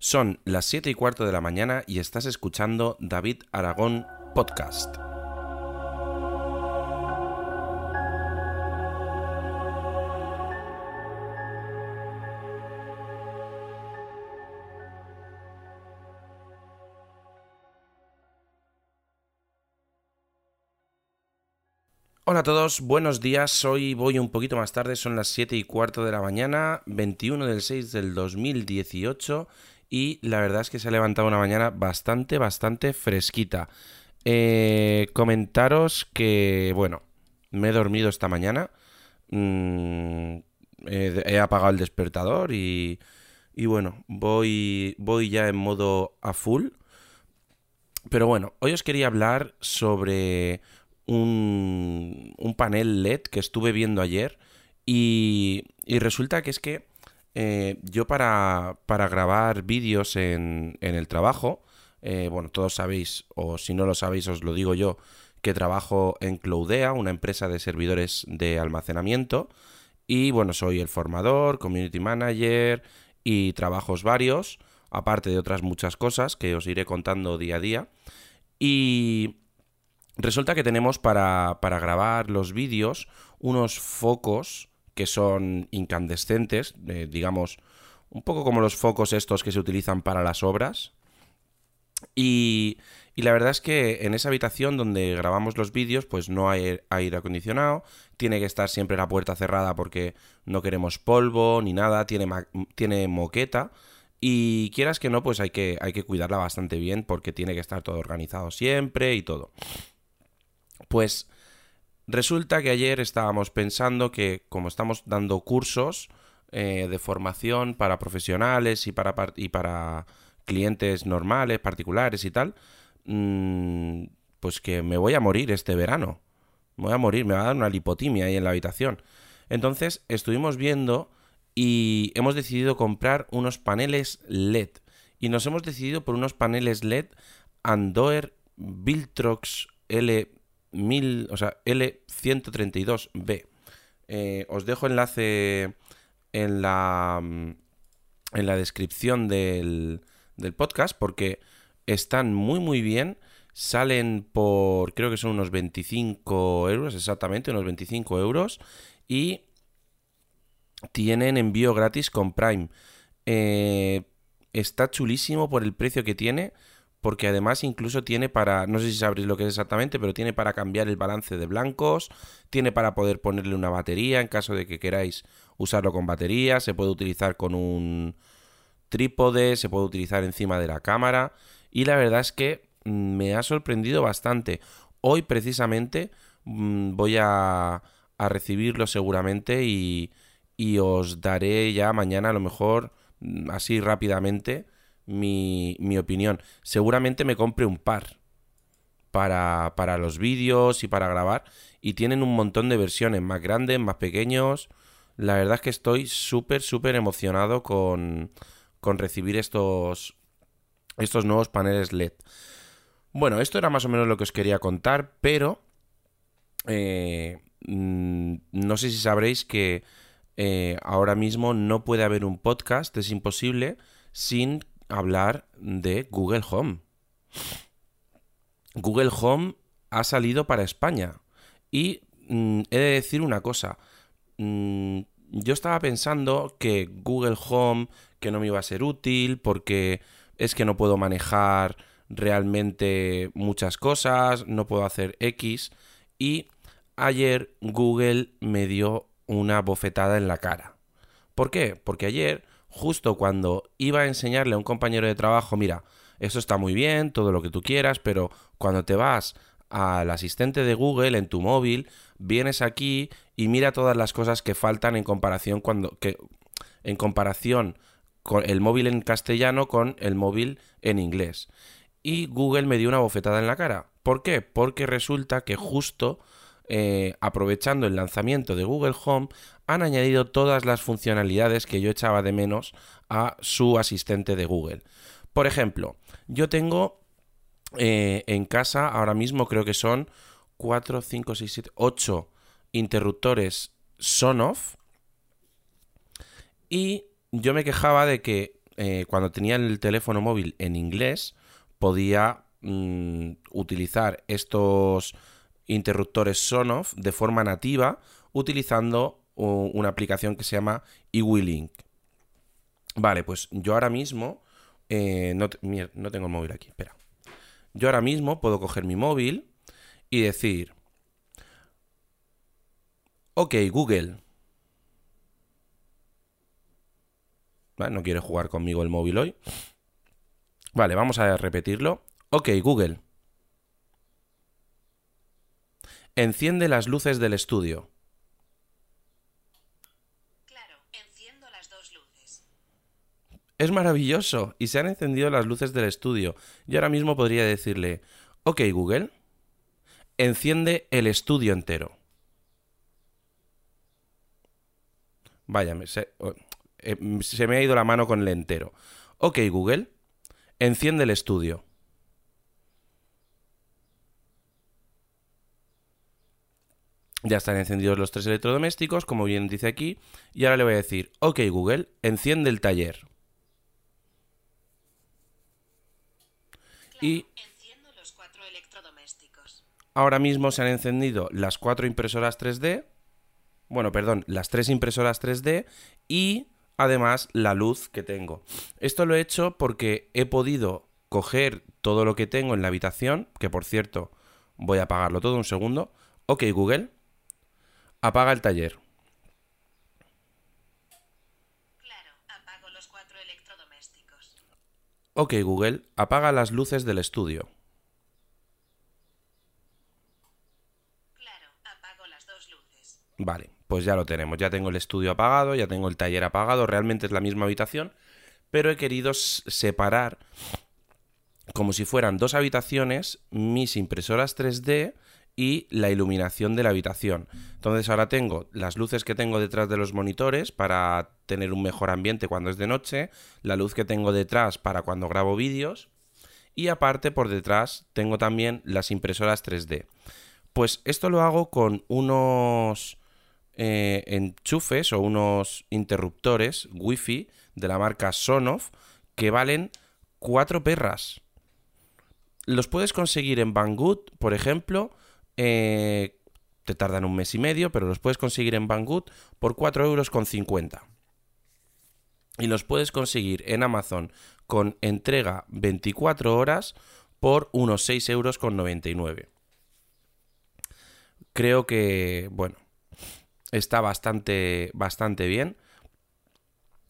Son las 7 y cuarto de la mañana y estás escuchando David Aragón Podcast. Hola a todos, buenos días. Hoy voy un poquito más tarde, son las 7 y cuarto de la mañana, 21 del 6 del 2018 y la verdad es que se ha levantado una mañana bastante, bastante fresquita. Eh, comentaros que, bueno, me he dormido esta mañana, mm, he, apagado el despertador y, y bueno, voy, voy ya en modo a full. Pero bueno, hoy os quería hablar sobre un, un panel LED que estuve viendo ayer y, y resulta que es que eh, yo para, para grabar vídeos en, en, el trabajo, eh, bueno, todos sabéis, o si no lo sabéis os lo digo yo, que trabajo en Cloudea, una empresa de servidores de almacenamiento, y bueno, soy el formador, community manager y trabajos varios, aparte de otras muchas cosas que os iré contando día a día. Y Resulta que tenemos para, para grabar los vídeos unos focos que son incandescentes, eh, digamos, un poco como los focos estos que se utilizan para las obras. Y, y, la verdad es que en esa habitación donde grabamos los vídeos, pues no hay aire acondicionado, tiene que estar siempre la puerta cerrada porque no queremos polvo ni nada, tiene, tiene moqueta. Y quieras que no, pues hay que, hay que cuidarla bastante bien porque tiene que estar todo organizado siempre y todo. Pues resulta que ayer estábamos pensando que como estamos dando cursos eh, de formación para profesionales y para, y para clientes normales, particulares y tal, mmm, pues que me voy a morir este verano. Me voy a morir, me va a dar una lipotimia ahí en la habitación. Entonces estuvimos viendo y hemos decidido comprar unos paneles LED. Y nos hemos decidido por unos paneles LED Andoer Viltrox L o sea, L132B. Eh, os dejo enlace en la, en la descripción del, del podcast porque están muy muy bien. Salen por, creo que son unos 25 euros, exactamente, unos 25 euros. Y tienen envío gratis con Prime. Eh, está chulísimo por el precio que tiene porque además incluso tiene para, no sé si sabréis lo que es exactamente, pero tiene para cambiar el balance de blancos, tiene para poder ponerle una batería en caso de que queráis usarlo con batería, se puede utilizar con un trípode, se puede utilizar encima de la cámara y la verdad es que mm, me ha sorprendido bastante. Hoy precisamente mm, voy a, a recibirlo seguramente y, y os daré ya mañana a lo mejor mm, así rápidamente mi, mi opinión. Seguramente me compre un par para, para los vídeos y para grabar. Y tienen un montón de versiones, más grandes, más pequeños. La verdad es que estoy súper, súper emocionado con, con recibir estos, estos nuevos paneles LED. Bueno, esto era más o menos lo que os quería contar, pero eh, mm, no sé si sabréis que eh, ahora mismo no puede haber un podcast, es imposible, sin hablar de Google Home. Google Home ha salido para España. Y mm, he de decir una cosa. Mm, yo estaba pensando que Google Home, que no me iba a ser útil, porque es que no puedo manejar realmente muchas cosas, no puedo hacer X. Y ayer Google me dio una bofetada en la cara. ¿Por qué? Porque ayer justo cuando iba a enseñarle a un compañero de trabajo, mira, eso está muy bien, todo lo que tú quieras, pero cuando te vas al asistente de Google en tu móvil, vienes aquí y mira todas las cosas que faltan en comparación cuando que en comparación con el móvil en castellano con el móvil en inglés. Y Google me dio una bofetada en la cara. ¿Por qué? Porque resulta que justo eh, aprovechando el lanzamiento de Google Home, han añadido todas las funcionalidades que yo echaba de menos a su asistente de Google. Por ejemplo, yo tengo eh, en casa ahora mismo creo que son 4, 5, 6, 7, 8 interruptores Sonoff y yo me quejaba de que eh, cuando tenía el teléfono móvil en inglés, podía mm, utilizar estos interruptores Sonoff de forma nativa utilizando una aplicación que se llama eWeLink. Vale, pues yo ahora mismo... Eh, no, no tengo el móvil aquí, espera. Yo ahora mismo puedo coger mi móvil y decir... Ok, Google. no quiere jugar conmigo el móvil hoy. Vale, vamos a repetirlo. Ok, Google. Enciende las luces del estudio. Es maravilloso y se han encendido las luces del estudio. Yo ahora mismo podría decirle, ok Google, enciende el estudio entero. Vaya, eh, se, me ha ido la mano con el entero. Ok Google, enciende el estudio. Ya están encendidos los tres electrodomésticos, como bien dice aquí. Y ahora le voy a decir, ok Google, enciende el taller. y los cuatro electrodomésticos. Ahora mismo se han encendido las cuatro impresoras 3D, bueno, perdón, las tres impresoras 3D y además la luz que tengo. Esto lo he hecho porque he podido coger todo lo que tengo en la habitación, que por cierto voy a apagarlo todo un segundo. Ok, Google, apaga el taller. Ok Google, apaga las luces del estudio. Claro, apago las dos luces. Vale, pues ya lo tenemos. Ya tengo el estudio apagado, ya tengo el taller apagado. Realmente es la misma habitación, pero he querido separar como si fueran dos habitaciones mis impresoras 3D y la iluminación de la habitación. Entonces ahora tengo las luces que tengo detrás de los monitores para tener un mejor ambiente cuando es de noche, la luz que tengo detrás para cuando grabo vídeos y aparte por detrás tengo también las impresoras 3D. Pues esto lo hago con unos eh, enchufes o unos interruptores wifi de la marca Sonoff que valen cuatro perras. Los puedes conseguir en Banggood, por ejemplo, eh, te tardan un mes y medio, pero los puedes conseguir en Banggood por 4,50 euros. Y los puedes conseguir en Amazon con entrega 24 horas por unos 6,99 euros. Creo que, bueno, está bastante, bastante bien.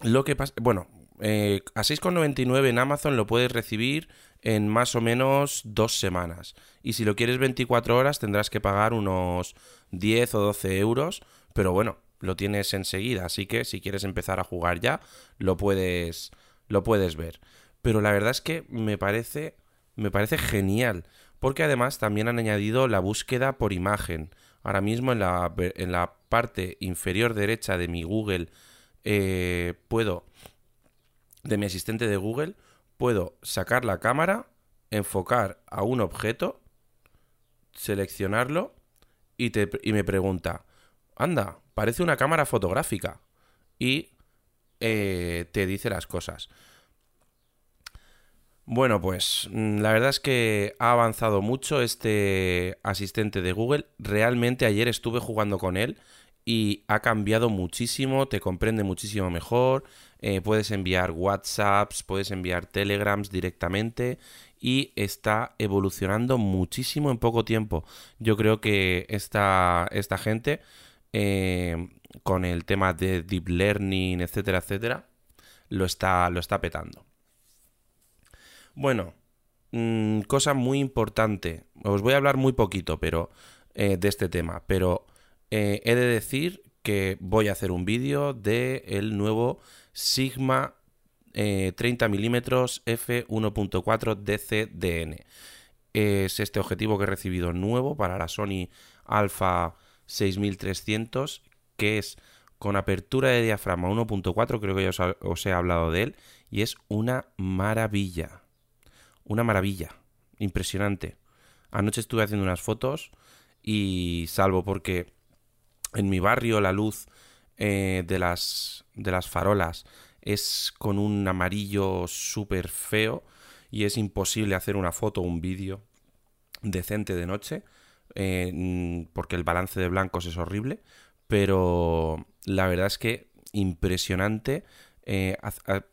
Lo que pasa, bueno, eh, a 6,99 en Amazon lo puedes recibir en más o menos dos semanas. Y si lo quieres 24 horas tendrás que pagar unos 10 o 12 euros, pero bueno, lo tienes enseguida, así que si quieres empezar a jugar ya, lo puedes, lo puedes ver. Pero la verdad es que me parece, me parece genial, porque además también han añadido la búsqueda por imagen. Ahora mismo en la, en la parte inferior derecha de mi Google eh, puedo, de mi asistente de Google, puedo sacar la cámara, enfocar a un objeto, seleccionarlo y, te, y me pregunta, anda, parece una cámara fotográfica. Y eh, te dice las cosas. Bueno, pues mm, la verdad es que ha avanzado mucho este asistente de Google. Realmente ayer estuve jugando con él y ha cambiado muchísimo, te comprende muchísimo mejor, eh, puedes enviar WhatsApps, puedes enviar Telegrams directamente y está evolucionando muchísimo en poco tiempo. Yo creo que esta, esta gente, eh, con el tema de Deep Learning, etcétera, etcétera, lo está, lo está petando. Bueno, mm, cosa muy importante. Os voy a hablar muy poquito, pero eh, de este tema, pero he de decir que voy a hacer un vídeo de el nuevo Sigma 30 mm f1.4 DCDN. Es este objetivo que he recibido nuevo para la Sony Alpha 6300, que es con apertura de diafragma 1.4, creo que ya os he hablado de él, y es una maravilla. Una maravilla. Impresionante. Anoche estuve haciendo unas fotos y salvo porque en mi barrio la luz eh, de, las, de las farolas es con un amarillo súper feo y es imposible hacer una foto o un vídeo decente de noche eh, porque el balance de blancos es horrible, pero la verdad es que impresionante. Eh,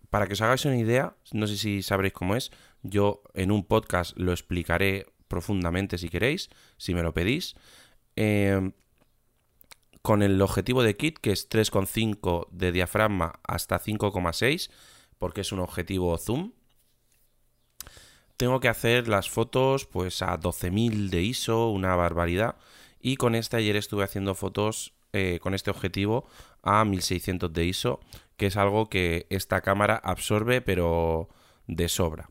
para que os hagáis una idea, no sé si sabréis cómo es, yo en un podcast lo explicaré profundamente si queréis, si me lo pedís. Con el objetivo de kit, que es 3,5 de diafragma hasta 5,6, porque es un objetivo zoom. Tengo que hacer las fotos pues a 12.000 de ISO, una barbaridad. Y con este ayer estuve haciendo fotos eh, con este objetivo a 1600 de ISO, que es algo que esta cámara absorbe pero de sobra.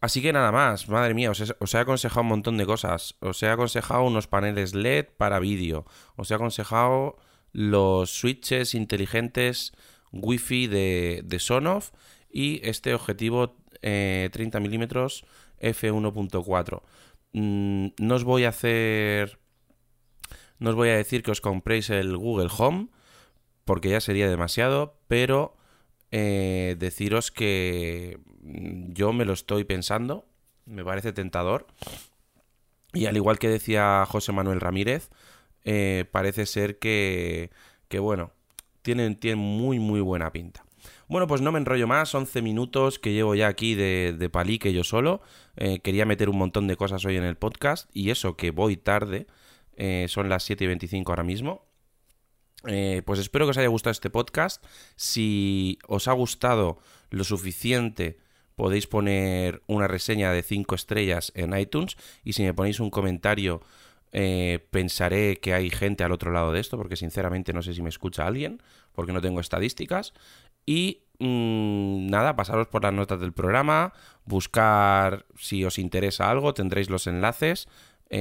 Así que nada más, madre mía, os he, aconsejado un montón de cosas. Os he aconsejado unos paneles LED para vídeo. Os he aconsejado los switches inteligentes Wi-Fi de, Sonoff y este objetivo 30 eh, milímetros f1.4. Mm, no os voy a hacer no os voy a decir que os compréis el Google Home, porque ya sería demasiado, pero eh, deciros que yo me lo estoy pensando, me parece tentador. Y al igual que decía José Manuel Ramírez, eh, parece ser que, que bueno, tienen, muy, muy buena pinta. Bueno, pues no me enrollo más, 11 minutos que llevo ya aquí de, palique yo solo. Eh, quería meter un montón de cosas hoy en el podcast y eso que voy tarde. Son las 7 y 25 ahora mismo. Eh, pues espero que os haya gustado este podcast. Si os ha gustado lo suficiente, podéis poner una reseña de 5 estrellas en iTunes. Y si me ponéis un comentario, eh, pensaré que hay gente al otro lado de esto, porque sinceramente no sé si me escucha alguien, porque no tengo estadísticas. Y mm, nada, pasaros por las notas del programa, buscar si os interesa algo, tendréis los enlaces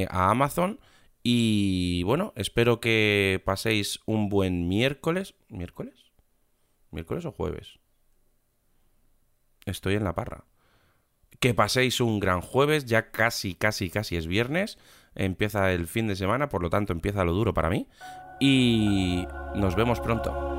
a Amazon. Y bueno, espero que paséis un buen miércoles. ¿Miércoles? ¿Miércoles o jueves? Estoy en la parra. Que paséis un gran jueves, ya casi, casi, casi es viernes. Empieza el fin de semana, por lo tanto empieza lo duro para mí. Y nos vemos pronto.